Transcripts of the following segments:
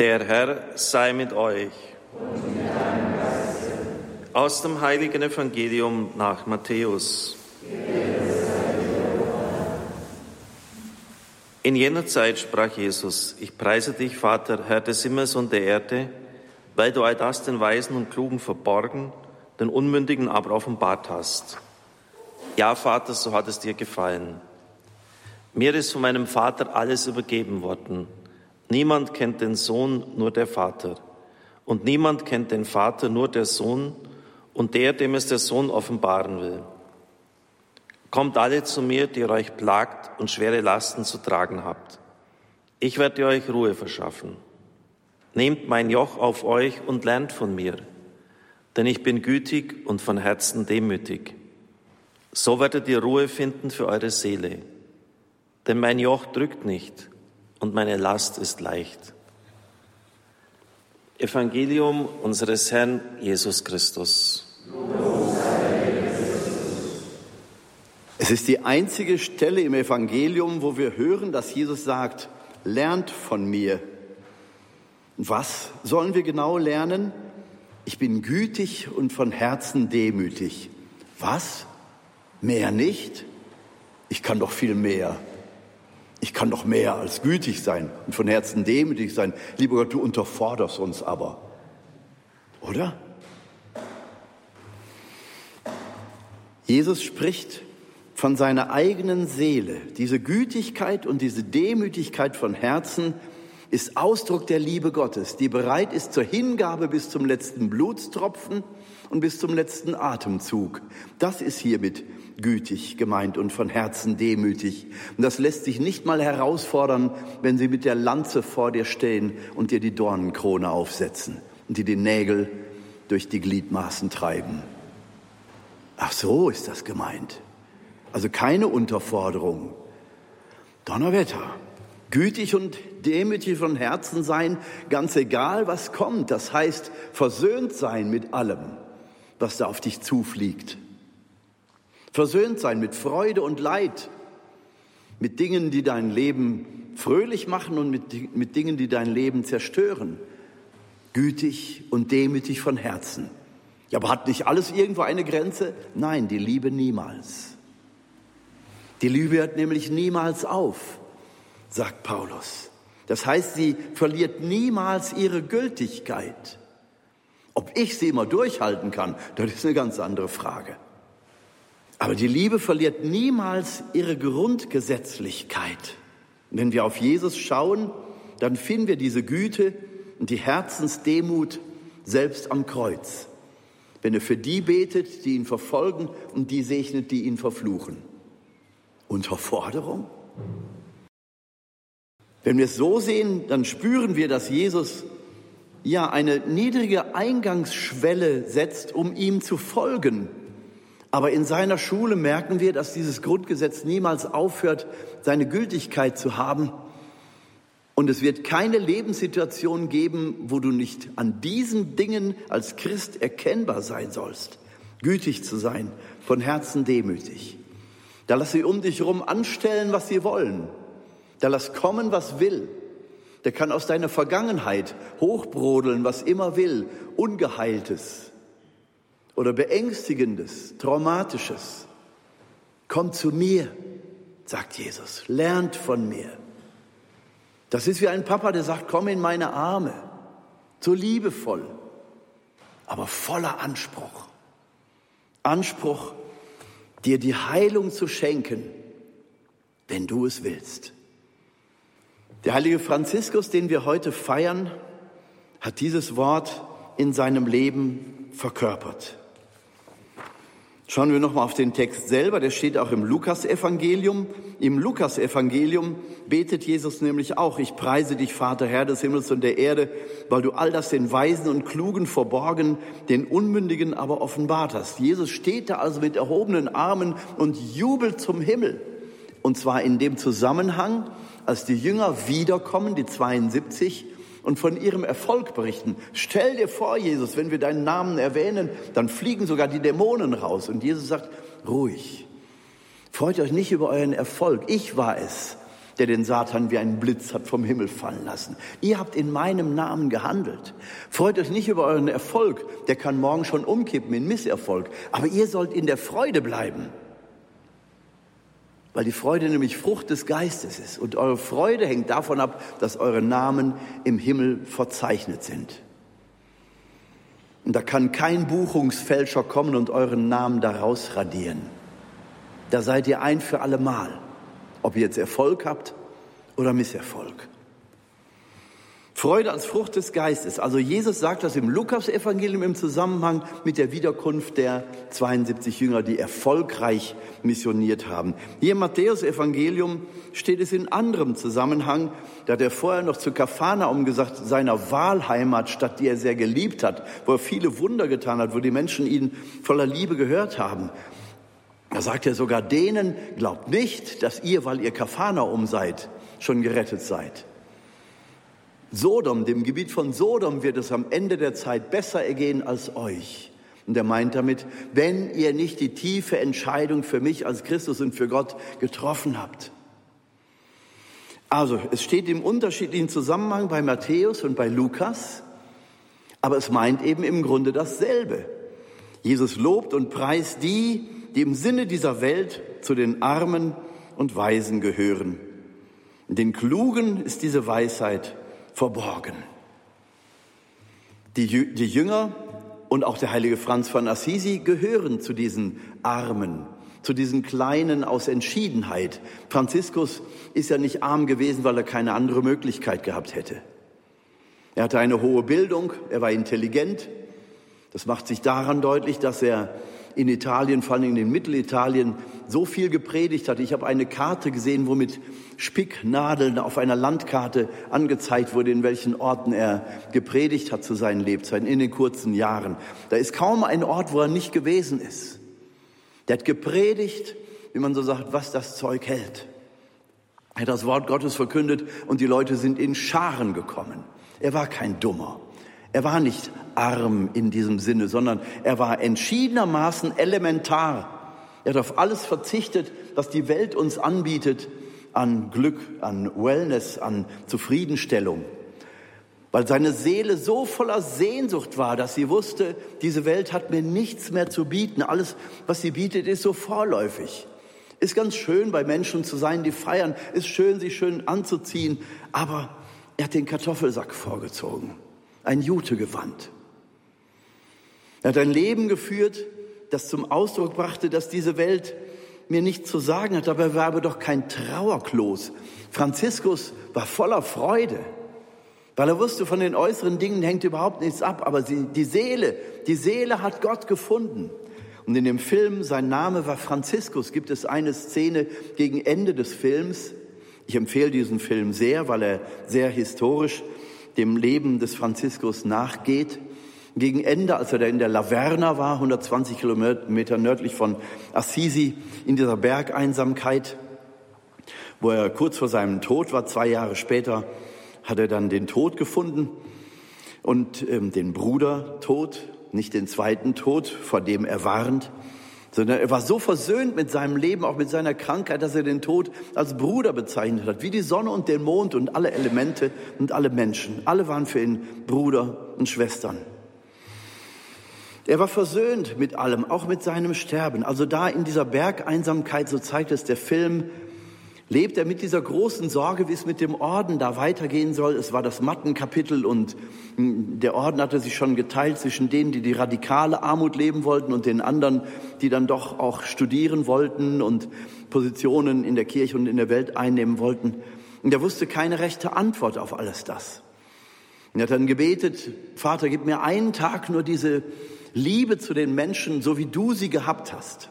Der Herr sei mit euch. Aus dem heiligen Evangelium nach Matthäus. In jener Zeit sprach Jesus, ich preise dich, Vater, Herr des Himmels und der Erde, weil du all das den Weisen und Klugen verborgen, den Unmündigen aber offenbart hast. Ja, Vater, so hat es dir gefallen. Mir ist von meinem Vater alles übergeben worden. Niemand kennt den Sohn, nur der Vater. Und niemand kennt den Vater, nur der Sohn und der, dem es der Sohn offenbaren will. Kommt alle zu mir, die ihr euch plagt und schwere Lasten zu tragen habt. Ich werde euch Ruhe verschaffen. Nehmt mein Joch auf euch und lernt von mir, denn ich bin gütig und von Herzen demütig. So werdet ihr Ruhe finden für eure Seele. Denn mein Joch drückt nicht und meine Last ist leicht. Evangelium unseres Herrn Jesus Christus. Es ist die einzige Stelle im Evangelium, wo wir hören, dass Jesus sagt, lernt von mir. Was sollen wir genau lernen? Ich bin gütig und von Herzen demütig. Was? Mehr nicht? Ich kann doch viel mehr. Ich kann doch mehr als gütig sein und von Herzen demütig sein. Lieber Gott, du unterforderst uns aber. Oder? Jesus spricht von seiner eigenen Seele. Diese Gütigkeit und diese Demütigkeit von Herzen ist Ausdruck der Liebe Gottes, die bereit ist zur Hingabe bis zum letzten Blutstropfen und bis zum letzten Atemzug. Das ist hiermit gütig gemeint und von Herzen demütig. Und das lässt sich nicht mal herausfordern, wenn sie mit der Lanze vor dir stehen und dir die Dornenkrone aufsetzen und dir die Nägel durch die Gliedmaßen treiben. Ach so ist das gemeint. Also keine Unterforderung. Donnerwetter. Gütig und demütig von Herzen sein, ganz egal was kommt. Das heißt, versöhnt sein mit allem, was da auf dich zufliegt. Versöhnt sein mit Freude und Leid, mit Dingen, die dein Leben fröhlich machen und mit, mit Dingen, die dein Leben zerstören. Gütig und demütig von Herzen. Ja, aber hat nicht alles irgendwo eine Grenze? Nein, die Liebe niemals. Die Liebe hört nämlich niemals auf, sagt Paulus. Das heißt, sie verliert niemals ihre Gültigkeit. Ob ich sie immer durchhalten kann, das ist eine ganz andere Frage. Aber die Liebe verliert niemals ihre Grundgesetzlichkeit. wenn wir auf Jesus schauen, dann finden wir diese Güte und die Herzensdemut selbst am Kreuz. Wenn er für die betet, die ihn verfolgen und die segnet, die ihn verfluchen. Unterforderung? Wenn wir es so sehen, dann spüren wir, dass Jesus ja eine niedrige Eingangsschwelle setzt, um ihm zu folgen. Aber in seiner Schule merken wir, dass dieses Grundgesetz niemals aufhört, seine Gültigkeit zu haben. Und es wird keine Lebenssituation geben, wo du nicht an diesen Dingen als Christ erkennbar sein sollst. Gütig zu sein, von Herzen demütig. Da lass sie um dich herum anstellen, was sie wollen. Da lass kommen, was will. Der kann aus deiner Vergangenheit hochbrodeln, was immer will, Ungeheiltes oder Beängstigendes, Traumatisches. Kommt zu mir, sagt Jesus, lernt von mir. Das ist wie ein Papa, der sagt, komm in meine Arme, so liebevoll, aber voller Anspruch. Anspruch, dir die Heilung zu schenken, wenn du es willst. Der heilige Franziskus, den wir heute feiern, hat dieses Wort in seinem Leben verkörpert. Schauen wir nochmal auf den Text selber, der steht auch im Lukasevangelium. Im Lukasevangelium betet Jesus nämlich auch, ich preise dich, Vater, Herr des Himmels und der Erde, weil du all das den Weisen und Klugen verborgen, den Unmündigen aber offenbart hast. Jesus steht da also mit erhobenen Armen und jubelt zum Himmel. Und zwar in dem Zusammenhang, als die Jünger wiederkommen, die 72, und von ihrem Erfolg berichten. Stell dir vor, Jesus, wenn wir deinen Namen erwähnen, dann fliegen sogar die Dämonen raus. Und Jesus sagt, ruhig, freut euch nicht über euren Erfolg. Ich war es, der den Satan wie einen Blitz hat vom Himmel fallen lassen. Ihr habt in meinem Namen gehandelt. Freut euch nicht über euren Erfolg, der kann morgen schon umkippen in Misserfolg, aber ihr sollt in der Freude bleiben. Weil die Freude nämlich Frucht des Geistes ist. Und eure Freude hängt davon ab, dass eure Namen im Himmel verzeichnet sind. Und da kann kein Buchungsfälscher kommen und euren Namen daraus radieren. Da seid ihr ein für alle Mal, ob ihr jetzt Erfolg habt oder Misserfolg. Freude als Frucht des Geistes. Also Jesus sagt das im Lukas-Evangelium im Zusammenhang mit der Wiederkunft der 72 Jünger, die erfolgreich missioniert haben. Hier im Matthäus-Evangelium steht es in anderem Zusammenhang. Da hat er vorher noch zu Kafanaum gesagt, seiner Wahlheimat, Stadt, die er sehr geliebt hat, wo er viele Wunder getan hat, wo die Menschen ihn voller Liebe gehört haben. Da sagt er sogar denen, glaubt nicht, dass ihr, weil ihr Kafanaum seid, schon gerettet seid. Sodom, dem Gebiet von Sodom wird es am Ende der Zeit besser ergehen als euch. Und er meint damit, wenn ihr nicht die tiefe Entscheidung für mich als Christus und für Gott getroffen habt. Also, es steht im unterschiedlichen Zusammenhang bei Matthäus und bei Lukas, aber es meint eben im Grunde dasselbe. Jesus lobt und preist die, die im Sinne dieser Welt zu den Armen und Weisen gehören. Den Klugen ist diese Weisheit verborgen. Die, die Jünger und auch der heilige Franz von Assisi gehören zu diesen Armen, zu diesen Kleinen aus Entschiedenheit. Franziskus ist ja nicht arm gewesen, weil er keine andere Möglichkeit gehabt hätte. Er hatte eine hohe Bildung, er war intelligent. Das macht sich daran deutlich, dass er in Italien, vor allem in Mittelitalien, so viel gepredigt hat. Ich habe eine Karte gesehen, wo mit Spicknadeln auf einer Landkarte angezeigt wurde, in welchen Orten er gepredigt hat zu seinen Lebzeiten, in den kurzen Jahren. Da ist kaum ein Ort, wo er nicht gewesen ist. Der hat gepredigt, wie man so sagt, was das Zeug hält. Er hat das Wort Gottes verkündet und die Leute sind in Scharen gekommen. Er war kein Dummer. Er war nicht arm in diesem Sinne, sondern er war entschiedenermaßen elementar. Er hat auf alles verzichtet, was die Welt uns anbietet an Glück, an Wellness, an Zufriedenstellung. Weil seine Seele so voller Sehnsucht war, dass sie wusste, diese Welt hat mir nichts mehr zu bieten. Alles, was sie bietet, ist so vorläufig. Ist ganz schön, bei Menschen zu sein, die feiern. Ist schön, sich schön anzuziehen. Aber er hat den Kartoffelsack vorgezogen ein Jutegewand. Er hat ein Leben geführt, das zum Ausdruck brachte, dass diese Welt mir nichts zu sagen hat, aber er war aber doch kein Trauerklos. Franziskus war voller Freude, weil er wusste, von den äußeren Dingen hängt überhaupt nichts ab, aber sie, die Seele, die Seele hat Gott gefunden. Und in dem Film, sein Name war Franziskus, gibt es eine Szene gegen Ende des Films. Ich empfehle diesen Film sehr, weil er sehr historisch dem Leben des Franziskus nachgeht. Gegen Ende, als er da in der Laverna war, 120 Kilometer nördlich von Assisi, in dieser Bergeinsamkeit, wo er kurz vor seinem Tod war, zwei Jahre später, hat er dann den Tod gefunden und ähm, den Bruder Tod, nicht den zweiten Tod, vor dem er warnt sondern er war so versöhnt mit seinem Leben, auch mit seiner Krankheit, dass er den Tod als Bruder bezeichnet hat, wie die Sonne und den Mond und alle Elemente und alle Menschen. Alle waren für ihn Bruder und Schwestern. Er war versöhnt mit allem, auch mit seinem Sterben. Also da in dieser Bergeinsamkeit, so zeigt es der Film, lebt er mit dieser großen Sorge, wie es mit dem Orden da weitergehen soll. Es war das Mattenkapitel und hm, der Orden hatte sich schon geteilt zwischen denen, die die radikale Armut leben wollten und den anderen, die dann doch auch studieren wollten und Positionen in der Kirche und in der Welt einnehmen wollten. Und er wusste keine rechte Antwort auf alles das. Und er hat dann gebetet, Vater, gib mir einen Tag nur diese Liebe zu den Menschen, so wie du sie gehabt hast.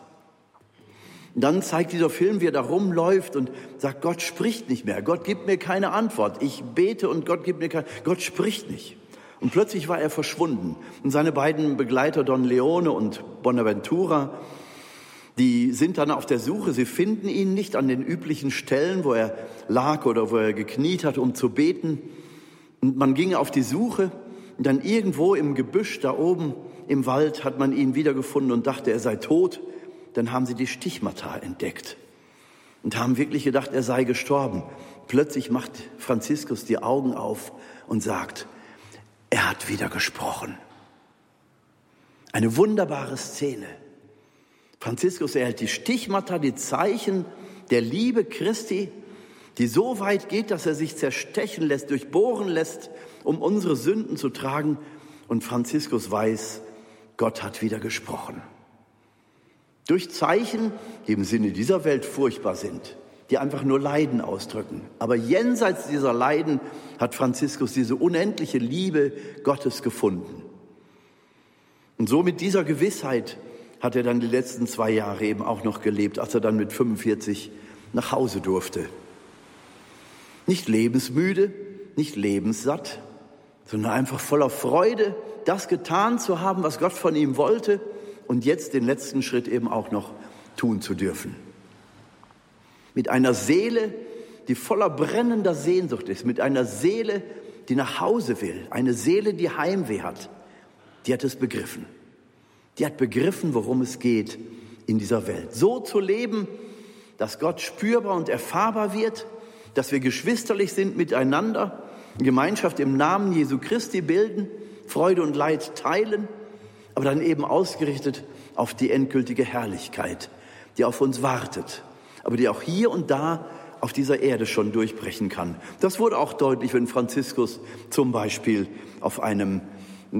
Dann zeigt dieser Film, wie er da rumläuft und sagt, Gott spricht nicht mehr. Gott gibt mir keine Antwort. Ich bete und Gott gibt mir keine, Gott spricht nicht. Und plötzlich war er verschwunden. Und seine beiden Begleiter Don Leone und Bonaventura, die sind dann auf der Suche. Sie finden ihn nicht an den üblichen Stellen, wo er lag oder wo er gekniet hat, um zu beten. Und man ging auf die Suche. Und dann irgendwo im Gebüsch da oben im Wald hat man ihn wiedergefunden und dachte, er sei tot dann haben sie die Stichmata entdeckt und haben wirklich gedacht, er sei gestorben. plötzlich macht Franziskus die Augen auf und sagt, er hat wieder gesprochen. Eine wunderbare Szene. Franziskus erhält die Stichmata, die Zeichen der Liebe Christi, die so weit geht, dass er sich zerstechen lässt, durchbohren lässt, um unsere Sünden zu tragen. Und Franziskus weiß, Gott hat wieder gesprochen. Durch Zeichen, die im Sinne dieser Welt furchtbar sind, die einfach nur Leiden ausdrücken. Aber jenseits dieser Leiden hat Franziskus diese unendliche Liebe Gottes gefunden. Und so mit dieser Gewissheit hat er dann die letzten zwei Jahre eben auch noch gelebt, als er dann mit 45 nach Hause durfte. Nicht lebensmüde, nicht lebenssatt, sondern einfach voller Freude, das getan zu haben, was Gott von ihm wollte und jetzt den letzten Schritt eben auch noch tun zu dürfen. Mit einer Seele, die voller brennender Sehnsucht ist, mit einer Seele, die nach Hause will, eine Seele, die Heimweh hat, die hat es begriffen. Die hat begriffen, worum es geht in dieser Welt. So zu leben, dass Gott spürbar und erfahrbar wird, dass wir geschwisterlich sind miteinander, Gemeinschaft im Namen Jesu Christi bilden, Freude und Leid teilen, aber dann eben ausgerichtet auf die endgültige Herrlichkeit, die auf uns wartet, aber die auch hier und da auf dieser Erde schon durchbrechen kann. Das wurde auch deutlich, wenn Franziskus zum Beispiel auf einem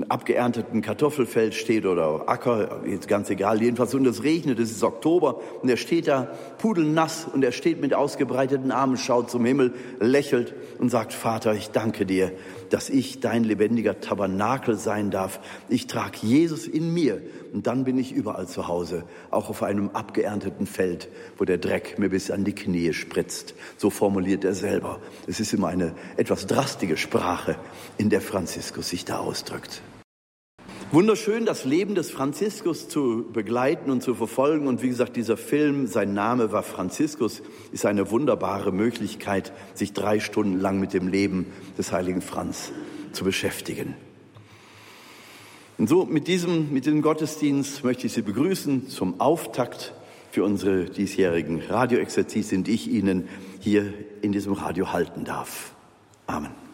abgeernteten Kartoffelfeld steht oder Acker, jetzt ganz egal, jedenfalls und es regnet, es ist Oktober und er steht da pudelnass und er steht mit ausgebreiteten Armen, schaut zum Himmel, lächelt und sagt, Vater, ich danke dir, dass ich dein lebendiger Tabernakel sein darf. Ich trage Jesus in mir und dann bin ich überall zu Hause, auch auf einem abgeernteten Feld, wo der Dreck mir bis an die Knie spritzt. So formuliert er selber. Es ist immer eine etwas drastische Sprache, in der Franziskus sich da ausdrückt. Wunderschön, das Leben des Franziskus zu begleiten und zu verfolgen. Und wie gesagt, dieser Film, sein Name war Franziskus, ist eine wunderbare Möglichkeit, sich drei Stunden lang mit dem Leben des heiligen Franz zu beschäftigen. Und so mit diesem, mit diesem Gottesdienst möchte ich Sie begrüßen zum Auftakt für unsere diesjährigen Radioexerzitien, die ich Ihnen hier in diesem Radio halten darf. Amen.